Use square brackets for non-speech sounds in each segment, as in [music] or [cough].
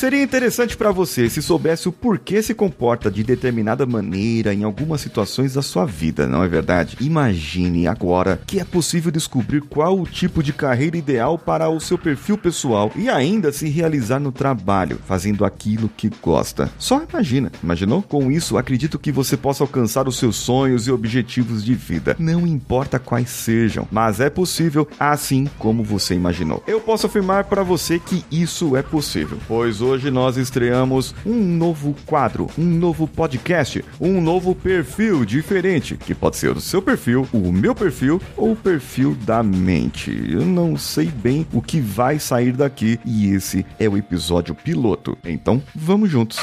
Seria interessante para você se soubesse o porquê se comporta de determinada maneira em algumas situações da sua vida, não é verdade? Imagine agora que é possível descobrir qual o tipo de carreira ideal para o seu perfil pessoal e ainda se realizar no trabalho, fazendo aquilo que gosta. Só imagina, imaginou? Com isso, acredito que você possa alcançar os seus sonhos e objetivos de vida, não importa quais sejam, mas é possível assim como você imaginou. Eu posso afirmar para você que isso é possível, pois hoje nós estreamos um novo quadro, um novo podcast, um novo perfil diferente, que pode ser o seu perfil, o meu perfil ou o perfil da mente. Eu não sei bem o que vai sair daqui e esse é o episódio piloto. Então, vamos juntos.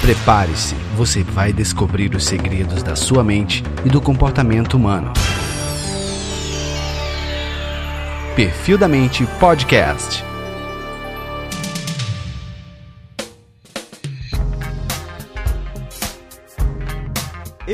Prepare-se, você vai descobrir os segredos da sua mente e do comportamento humano. Perfil da Mente Podcast.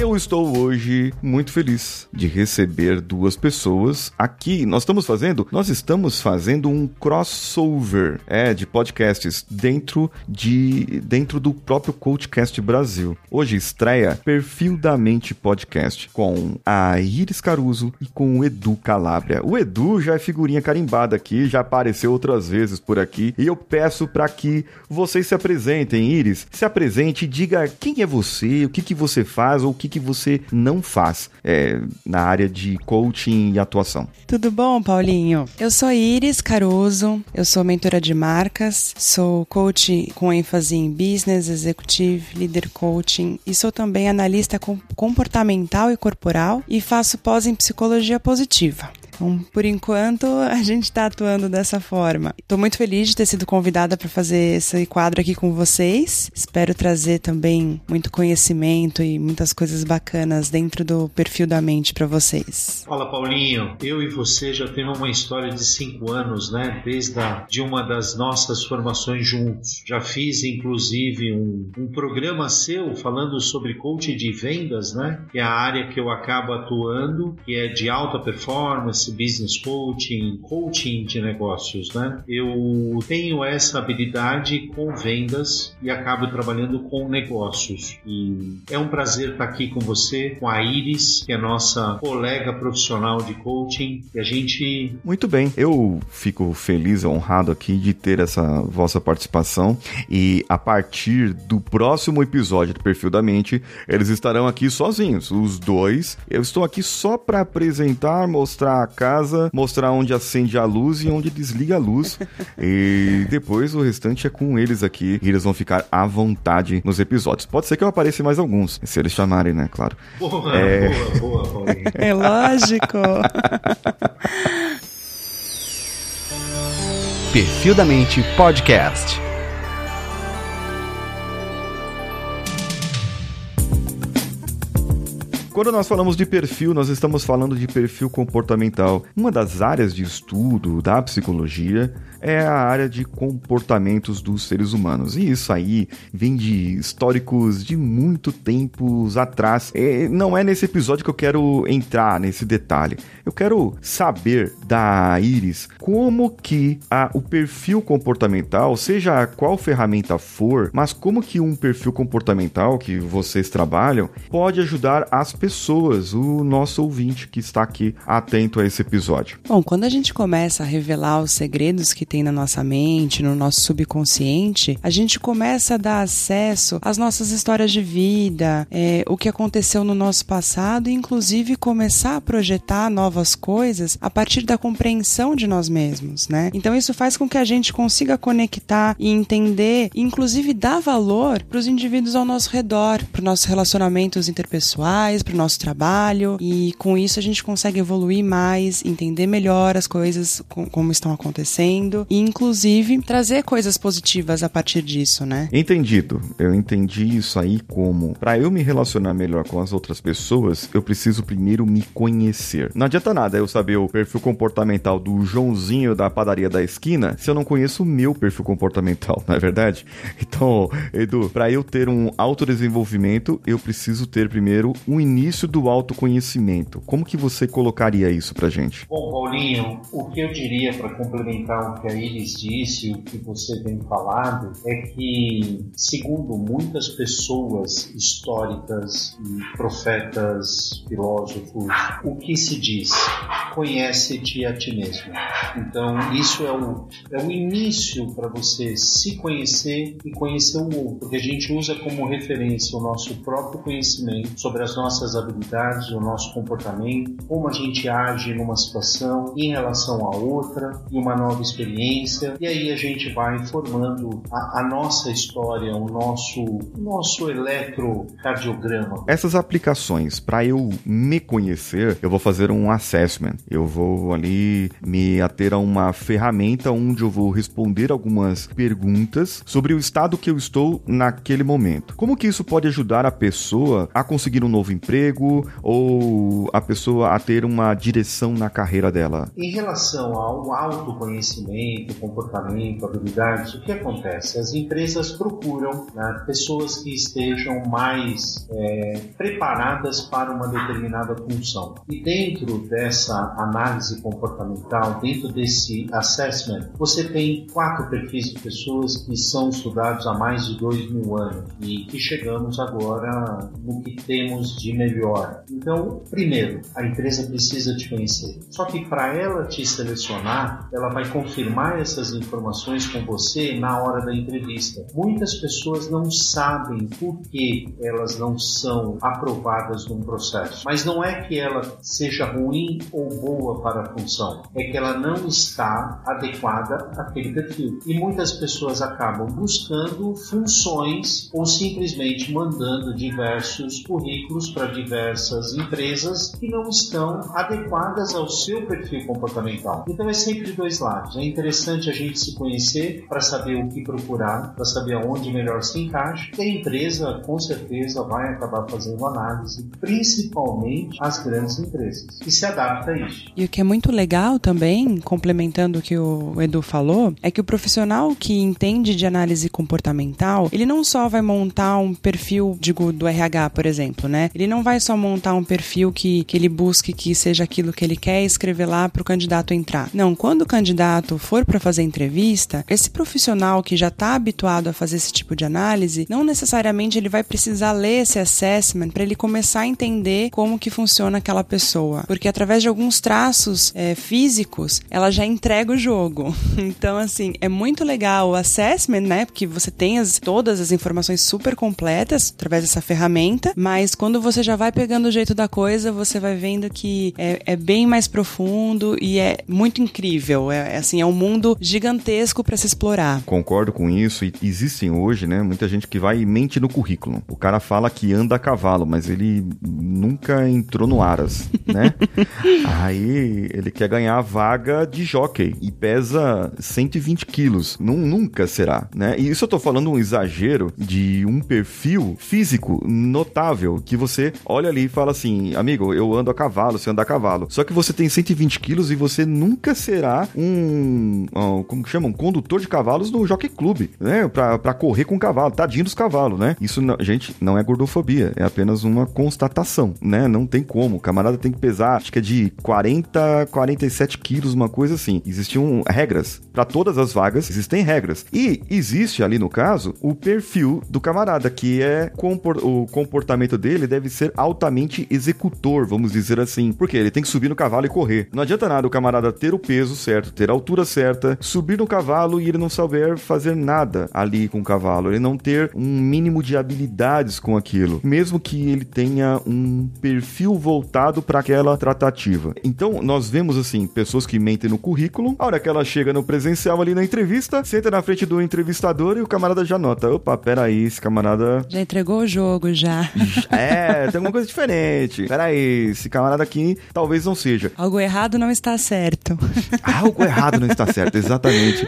Eu estou hoje muito feliz de receber duas pessoas aqui. Nós estamos fazendo, nós estamos fazendo um crossover, é, de podcasts dentro de dentro do próprio Coachcast Brasil. Hoje estreia Perfil da Mente Podcast com a Iris Caruso e com o Edu Calabria. O Edu já é figurinha carimbada aqui, já apareceu outras vezes por aqui, e eu peço para que vocês se apresentem, Iris, se apresente diga quem é você, o que que você faz ou que, que você não faz é, na área de coaching e atuação. Tudo bom, Paulinho? Eu sou Iris Caruso, eu sou mentora de marcas, sou coach com ênfase em business, executive, leader coaching e sou também analista comportamental e corporal e faço pós em psicologia positiva. Então, por enquanto, [laughs] a gente está atuando dessa forma. Estou muito feliz de ter sido convidada para fazer esse quadro aqui com vocês. Espero trazer também muito conhecimento e muitas coisas bacanas dentro do perfil da mente para vocês. Fala, Paulinho. Eu e você já temos uma história de cinco anos, né? Desde a, de uma das nossas formações juntos. Já fiz, inclusive, um, um programa seu falando sobre coaching de vendas, né? Que é a área que eu acabo atuando, que é de alta performance business coaching, coaching de negócios, né? Eu tenho essa habilidade com vendas e acabo trabalhando com negócios. E é um prazer estar aqui com você, com a Iris, que é nossa colega profissional de coaching, e a gente Muito bem. Eu fico feliz, honrado aqui de ter essa vossa participação e a partir do próximo episódio do Perfil da Mente, eles estarão aqui sozinhos, os dois. Eu estou aqui só para apresentar, mostrar casa, mostrar onde acende a luz e onde desliga a luz. [laughs] e depois o restante é com eles aqui e eles vão ficar à vontade nos episódios. Pode ser que eu apareça mais alguns, se eles chamarem, né? Claro. Boa, é... boa, boa, Paulinho. [laughs] É lógico. Perfil da Mente Podcast. Quando nós falamos de perfil, nós estamos falando de perfil comportamental. Uma das áreas de estudo da psicologia é a área de comportamentos dos seres humanos. E isso aí vem de históricos de muito tempos atrás. É, não é nesse episódio que eu quero entrar nesse detalhe. Eu quero saber da Iris como que a, o perfil comportamental, seja qual ferramenta for, mas como que um perfil comportamental que vocês trabalham pode ajudar as pessoas, o nosso ouvinte que está aqui atento a esse episódio. Bom, quando a gente começa a revelar os segredos que tem na nossa mente, no nosso subconsciente, a gente começa a dar acesso às nossas histórias de vida, é, o que aconteceu no nosso passado e, inclusive, começar a projetar novas coisas a partir da compreensão de nós mesmos, né? Então, isso faz com que a gente consiga conectar e entender, e, inclusive, dar valor para os indivíduos ao nosso redor, para os nossos relacionamentos interpessoais, para nosso trabalho, e com isso a gente consegue evoluir mais, entender melhor as coisas como estão acontecendo e inclusive trazer coisas positivas a partir disso, né? Entendido. Eu entendi isso aí como para eu me relacionar melhor com as outras pessoas, eu preciso primeiro me conhecer. Não adianta nada eu saber o perfil comportamental do Joãozinho da padaria da esquina se eu não conheço o meu perfil comportamental, [laughs] não é verdade? Então, Edu, para eu ter um autodesenvolvimento, eu preciso ter primeiro um início início do autoconhecimento. Como que você colocaria isso pra gente? Bom, Paulinho, o que eu diria para complementar o que a Iris disse, o que você vem falado, é que, segundo muitas pessoas históricas profetas, filósofos, o que se diz? Conhece-te a ti mesmo. Então, isso é o, é o início para você se conhecer e conhecer o outro, porque a gente usa como referência o nosso próprio conhecimento sobre as nossas habilidades, o nosso comportamento, como a gente age numa situação em relação a outra e uma nova experiência, e aí a gente vai formando a, a nossa história, o nosso, o nosso eletrocardiograma. Essas aplicações, para eu me conhecer, eu vou fazer um assessment. Eu vou ali me ater a uma ferramenta onde eu vou responder algumas perguntas sobre o estado que eu estou naquele momento. Como que isso pode ajudar a pessoa a conseguir um novo emprego ou a pessoa a ter uma direção na carreira dela? Em relação ao autoconhecimento, comportamento, habilidades, o que acontece? As empresas procuram né, pessoas que estejam mais é, preparadas para uma determinada função. E dentro dessa análise comportamental, dentro desse assessment, você tem quatro perfis de pessoas que são estudados há mais de dois mil anos e que chegamos agora no que temos de melhor. Então, primeiro, a empresa precisa te conhecer. Só que para ela te selecionar, ela vai confirmar essas informações com você na hora da entrevista. Muitas pessoas não sabem por que elas não são aprovadas num processo, mas não é que ela seja ruim ou boa para a função, é que ela não está adequada àquele perfil. E muitas pessoas acabam buscando funções ou simplesmente mandando diversos currículos para diversas empresas que não estão adequadas ao seu perfil comportamental. Então é sempre dois lados. É interessante a gente se conhecer para saber o que procurar, para saber aonde melhor se encaixa. E a empresa, com certeza, vai acabar fazendo análise, principalmente as grandes empresas, e se adapta a isso. E o que é muito legal também, complementando o que o Edu falou, é que o profissional que entende de análise comportamental, ele não só vai montar um perfil, digo, do RH, por exemplo, né? Ele não vai só montar um perfil que, que ele busque que seja aquilo que ele quer e escrever lá para o candidato entrar. Não, quando o candidato for para fazer entrevista, esse profissional que já está habituado a fazer esse tipo de análise, não necessariamente ele vai precisar ler esse assessment para ele começar a entender como que funciona aquela pessoa, porque através de alguns traços é, físicos, ela já entrega o jogo. [laughs] Então, assim, é muito legal o assessment, né? Porque você tem as, todas as informações super completas através dessa ferramenta, mas quando você já vai pegando o jeito da coisa, você vai vendo que é, é bem mais profundo e é muito incrível. É, é assim, é um mundo gigantesco para se explorar. Concordo com isso. E existem hoje, né, muita gente que vai e mente no currículo. O cara fala que anda a cavalo, mas ele nunca entrou no Aras, né? [laughs] Aí ele quer ganhar a vaga de jockey e pesa 120 quilos. nunca será, né? E isso eu tô falando um exagero de um perfil físico notável que você olha ali e fala assim, amigo, eu ando a cavalo, você anda a cavalo. Só que você tem 120 quilos e você nunca será um, um como que chama? Um condutor de cavalos no Jockey Club, né? Pra, pra correr com cavalo, tadinho dos cavalos, né? Isso, gente, não é gordofobia, é apenas uma constatação, né? Não tem como. O camarada tem que pesar, acho que é de 40, 47 quilos, uma coisa assim. Existiam regras. Para todas as vagas, existem regras. E existe ali no caso o perfil do camarada, que é o comportamento dele deve ser altamente executor, vamos dizer assim. Porque ele tem que subir no cavalo e correr. Não adianta nada o camarada ter o peso certo, ter a altura certa, subir no cavalo e ele não saber fazer nada ali com o cavalo. Ele não ter um mínimo de habilidades com aquilo. Mesmo que ele tenha um perfil voltado para aquela tratativa. Então, nós vemos assim, pessoas que mentem no currículo, a hora que ela chega no presencial ali na entrevista, senta na frente do entrevistador e o camarada já nota: opa, peraí, esse camarada. Já entregou o jogo, já. [laughs] É, tem alguma coisa diferente. Peraí, esse camarada aqui talvez não seja. Algo errado não está certo. [laughs] Algo errado não está certo, [laughs] exatamente.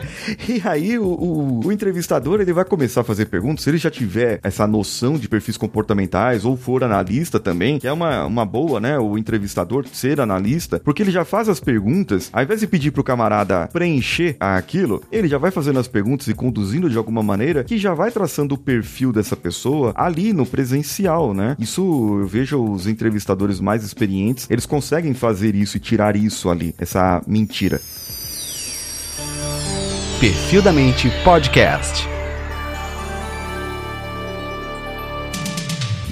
E aí, o, o, o entrevistador ele vai começar a fazer perguntas. Se ele já tiver essa noção de perfis comportamentais ou for analista também, que é uma, uma boa, né? O entrevistador ser analista, porque ele já faz as perguntas, ao invés de pedir pro camarada preencher a, aquilo, ele já vai fazendo as perguntas e conduzindo de alguma maneira que já vai traçando o perfil dessa pessoa ali no presencial, né? Isso eu vejo os entrevistadores mais experientes, eles conseguem fazer isso e tirar isso ali, essa mentira. Perfil da Mente Podcast.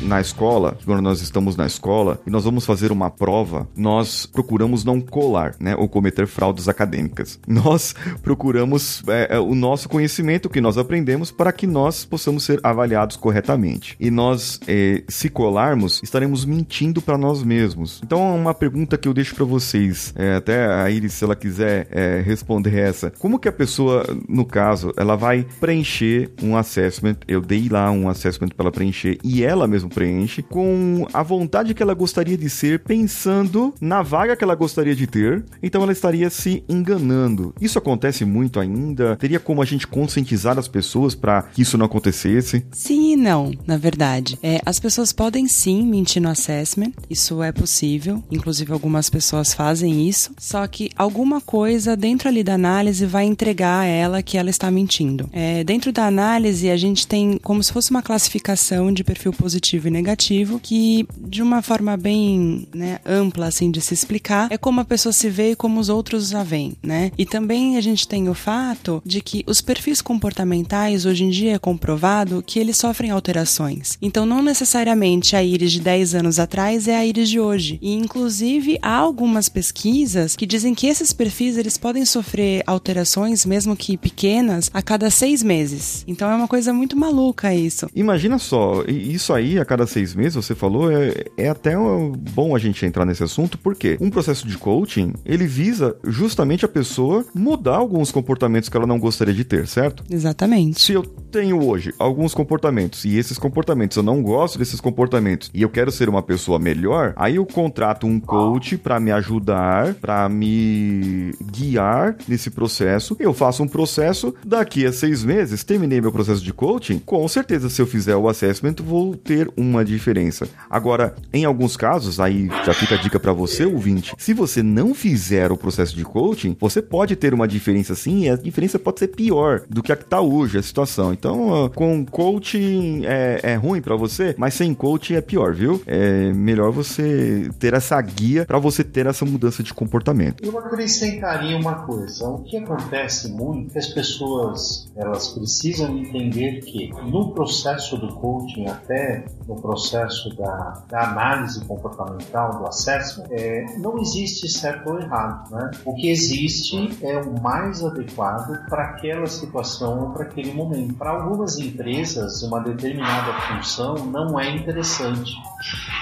Na escola, quando nós estamos na escola e nós vamos fazer uma prova, nós procuramos não colar, né, ou cometer fraudes acadêmicas. [laughs] Nós procuramos é, é, o nosso conhecimento que nós aprendemos para que nós possamos ser avaliados corretamente. E nós, é, se colarmos, estaremos mentindo para nós mesmos. Então, uma pergunta que eu deixo para vocês, é, até a Iris, se ela quiser é, responder essa, como que a pessoa, no caso, ela vai preencher um assessment? Eu dei lá um assessment para ela preencher e ela mesma preenche com a vontade que ela gostaria de ser, pensando na vaga que ela gostaria de ter. Então ela estaria se enganando. Isso acontece muito ainda. Teria como a gente conscientizar as pessoas para que isso não acontecesse? Sim e não, na verdade. É, as pessoas podem sim mentir no assessment. Isso é possível. Inclusive algumas pessoas fazem isso. Só que alguma coisa dentro ali da análise vai entregar a ela que ela está mentindo. É, dentro da análise a gente tem como se fosse uma classificação de perfil positivo e negativo, que de uma forma bem né, ampla assim de se explicar, é como a pessoa se vê e como os outros a veem, né? E também a gente tem o fato de que os perfis comportamentais hoje em dia é comprovado que eles sofrem alterações. Então não necessariamente a íris de 10 anos atrás é a íris de hoje. E inclusive há algumas pesquisas que dizem que esses perfis eles podem sofrer alterações, mesmo que pequenas, a cada seis meses. Então é uma coisa muito maluca isso. Imagina só, isso aí cada seis meses, você falou, é, é até bom a gente entrar nesse assunto, porque um processo de coaching, ele visa justamente a pessoa mudar alguns comportamentos que ela não gostaria de ter, certo? Exatamente. Se eu tenho hoje alguns comportamentos e esses comportamentos eu não gosto desses comportamentos e eu quero ser uma pessoa melhor, aí eu contrato um coach para me ajudar, para me guiar nesse processo. Eu faço um processo, daqui a seis meses, terminei meu processo de coaching, com certeza se eu fizer o assessment, vou ter uma diferença. Agora, em alguns casos, aí já fica a dica para você, ouvinte, se você não fizer o processo de coaching, você pode ter uma diferença sim, e a diferença pode ser pior do que a que tá hoje a situação. Então, com coaching é, é ruim para você, mas sem coaching é pior, viu? É melhor você ter essa guia para você ter essa mudança de comportamento. Eu acrescentaria uma coisa. O que acontece muito é que as pessoas elas precisam entender que no processo do coaching, até no processo da, da análise comportamental, do assessment, é, não existe certo ou errado. Né? O que existe é o mais adequado para aquela situação ou para aquele momento. Para algumas empresas, uma determinada função não é interessante,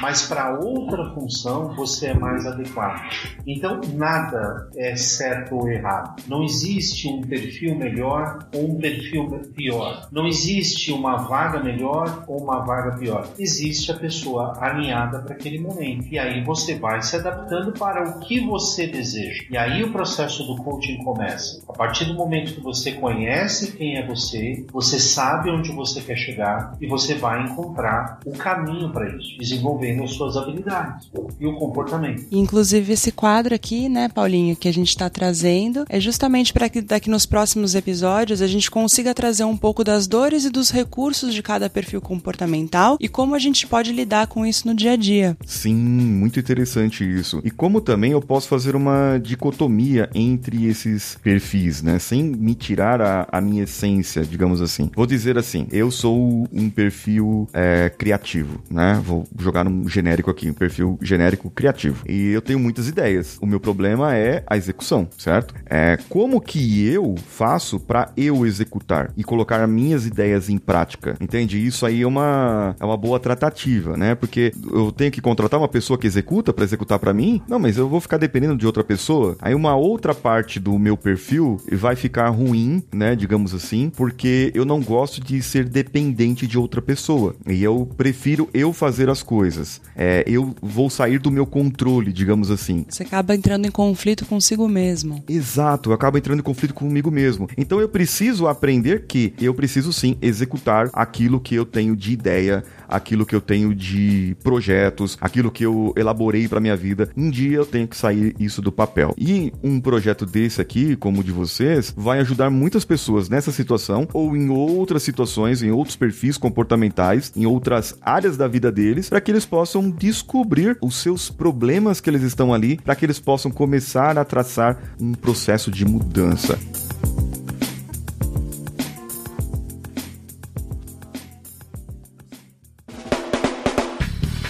mas para outra função você é mais adequado. Então, nada é certo ou errado. Não existe um perfil melhor ou um perfil pior. Não existe uma vaga melhor ou uma vaga pior existe a pessoa alinhada para aquele momento. E aí você vai se adaptando para o que você deseja. E aí o processo do coaching começa. A partir do momento que você conhece quem é você, você sabe onde você quer chegar e você vai encontrar o caminho para isso, desenvolvendo as suas habilidades e o comportamento. Inclusive esse quadro aqui, né, Paulinho, que a gente está trazendo, é justamente para que daqui nos próximos episódios a gente consiga trazer um pouco das dores e dos recursos de cada perfil comportamental e como a gente pode lidar com isso no dia a dia. Sim, muito interessante isso. E como também eu posso fazer uma dicotomia entre esses perfis, né? Sem me tirar a, a minha essência, digamos assim. Vou dizer assim, eu sou um perfil é, criativo, né? Vou jogar um genérico aqui, um perfil genérico criativo. E eu tenho muitas ideias. O meu problema é a execução, certo? É como que eu faço para eu executar e colocar minhas ideias em prática, entende? Isso aí é uma, é uma boa tratativa, né? Porque eu tenho que contratar uma pessoa que executa para executar para mim? Não, mas eu vou ficar dependendo de outra pessoa. Aí uma outra parte do meu perfil vai ficar ruim, né? Digamos assim, porque eu não gosto de ser dependente de outra pessoa. E eu prefiro eu fazer as coisas. É, eu vou sair do meu controle, digamos assim. Você acaba entrando em conflito consigo mesmo. Exato, eu acabo entrando em conflito comigo mesmo. Então eu preciso aprender que eu preciso sim executar aquilo que eu tenho de ideia, aquilo que eu tenho de projetos, aquilo que eu elaborei para minha vida. Um dia eu tenho que sair isso do papel. E um projeto desse aqui, como o de vocês, vai ajudar muitas pessoas nessa situação ou em outras situações, em outros perfis comportamentais, em outras áreas da vida deles, para que eles possam descobrir os seus problemas que eles estão ali, para que eles possam começar a traçar um processo de mudança.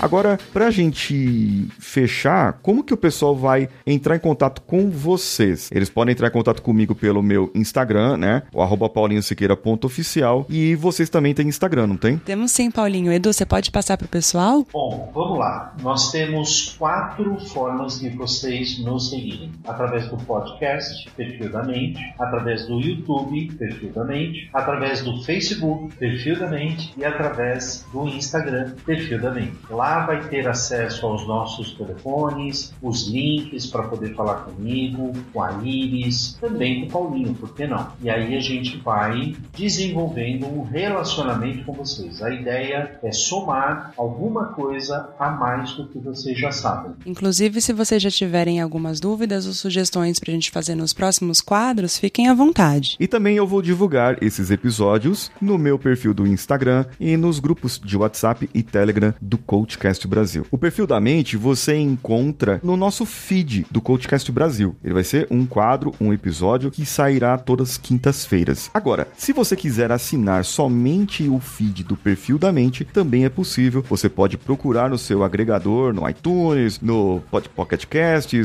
Agora, pra gente fechar, como que o pessoal vai entrar em contato com vocês? Eles podem entrar em contato comigo pelo meu Instagram, né? O arroba paulinhosiqueira.oficial. E vocês também têm Instagram, não tem? Temos sim, Paulinho. Edu, você pode passar pro pessoal? Bom, vamos lá. Nós temos quatro formas de vocês nos seguirem. Através do podcast, Perfil da Mente. Através do YouTube, Perfil da Mente. Através do Facebook, Perfil da Mente. E através do Instagram, Perfil da Mente. Lá vai ter acesso aos nossos telefones, os links para poder falar comigo, com a Iris, também com o Paulinho, por que não? E aí a gente vai desenvolvendo um relacionamento com vocês. A ideia é somar alguma coisa a mais do que vocês já sabem. Inclusive, se vocês já tiverem algumas dúvidas ou sugestões para a gente fazer nos próximos quadros, fiquem à vontade. E também eu vou divulgar esses episódios no meu perfil do Instagram e nos grupos de WhatsApp e Telegram do Coachcast Coachcast Brasil. O perfil da mente você encontra no nosso feed do Coachcast Brasil. Ele vai ser um quadro, um episódio que sairá todas quintas-feiras. Agora, se você quiser assinar somente o feed do perfil da mente, também é possível. Você pode procurar no seu agregador, no iTunes, no Pocket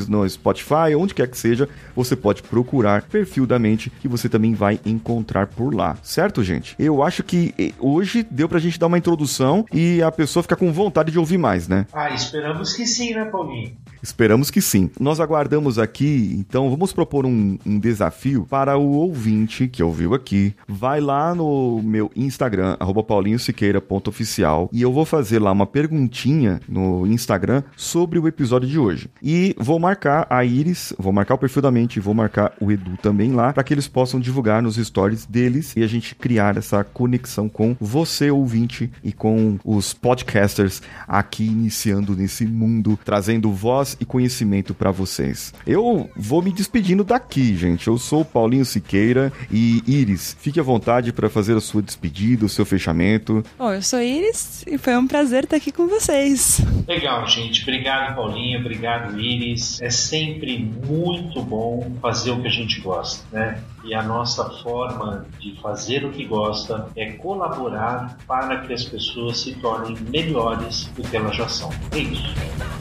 no Spotify, onde quer que seja, você pode procurar perfil da mente que você também vai encontrar por lá. Certo, gente? Eu acho que eh, hoje deu pra gente dar uma introdução e a pessoa ficar com vontade de ouvir mais, né? Ah, esperamos que sim, né, Paulinho? Esperamos que sim. Nós aguardamos aqui, então vamos propor um, um, desafio para o ouvinte que ouviu aqui. Vai lá no meu Instagram, paulinhosiqueira.oficial, e eu vou fazer lá uma perguntinha no Instagram sobre o episódio de hoje. E vou marcar a Iris, vou marcar o perfil da mente, vou marcar o Edu também lá, para que eles possam divulgar nos stories deles e a gente criar essa conexão com você, ouvinte, e com os podcasters aqui iniciando nesse mundo, trazendo voz e conhecimento para vocês. Eu vou me despedindo daqui, gente. Eu sou o Paulinho Siqueira e Iris, fique à vontade para fazer a sua despedida, o seu fechamento. Bom, eu sou Iris e foi um prazer estar aqui com vocês. Legal, gente. Obrigado, Paulinho. Obrigado, Iris. É sempre muito bom fazer o que a gente gosta, né? E a nossa forma de fazer o que gosta é colaborar para que as pessoas se tornem melhores do que elas já são. É isso.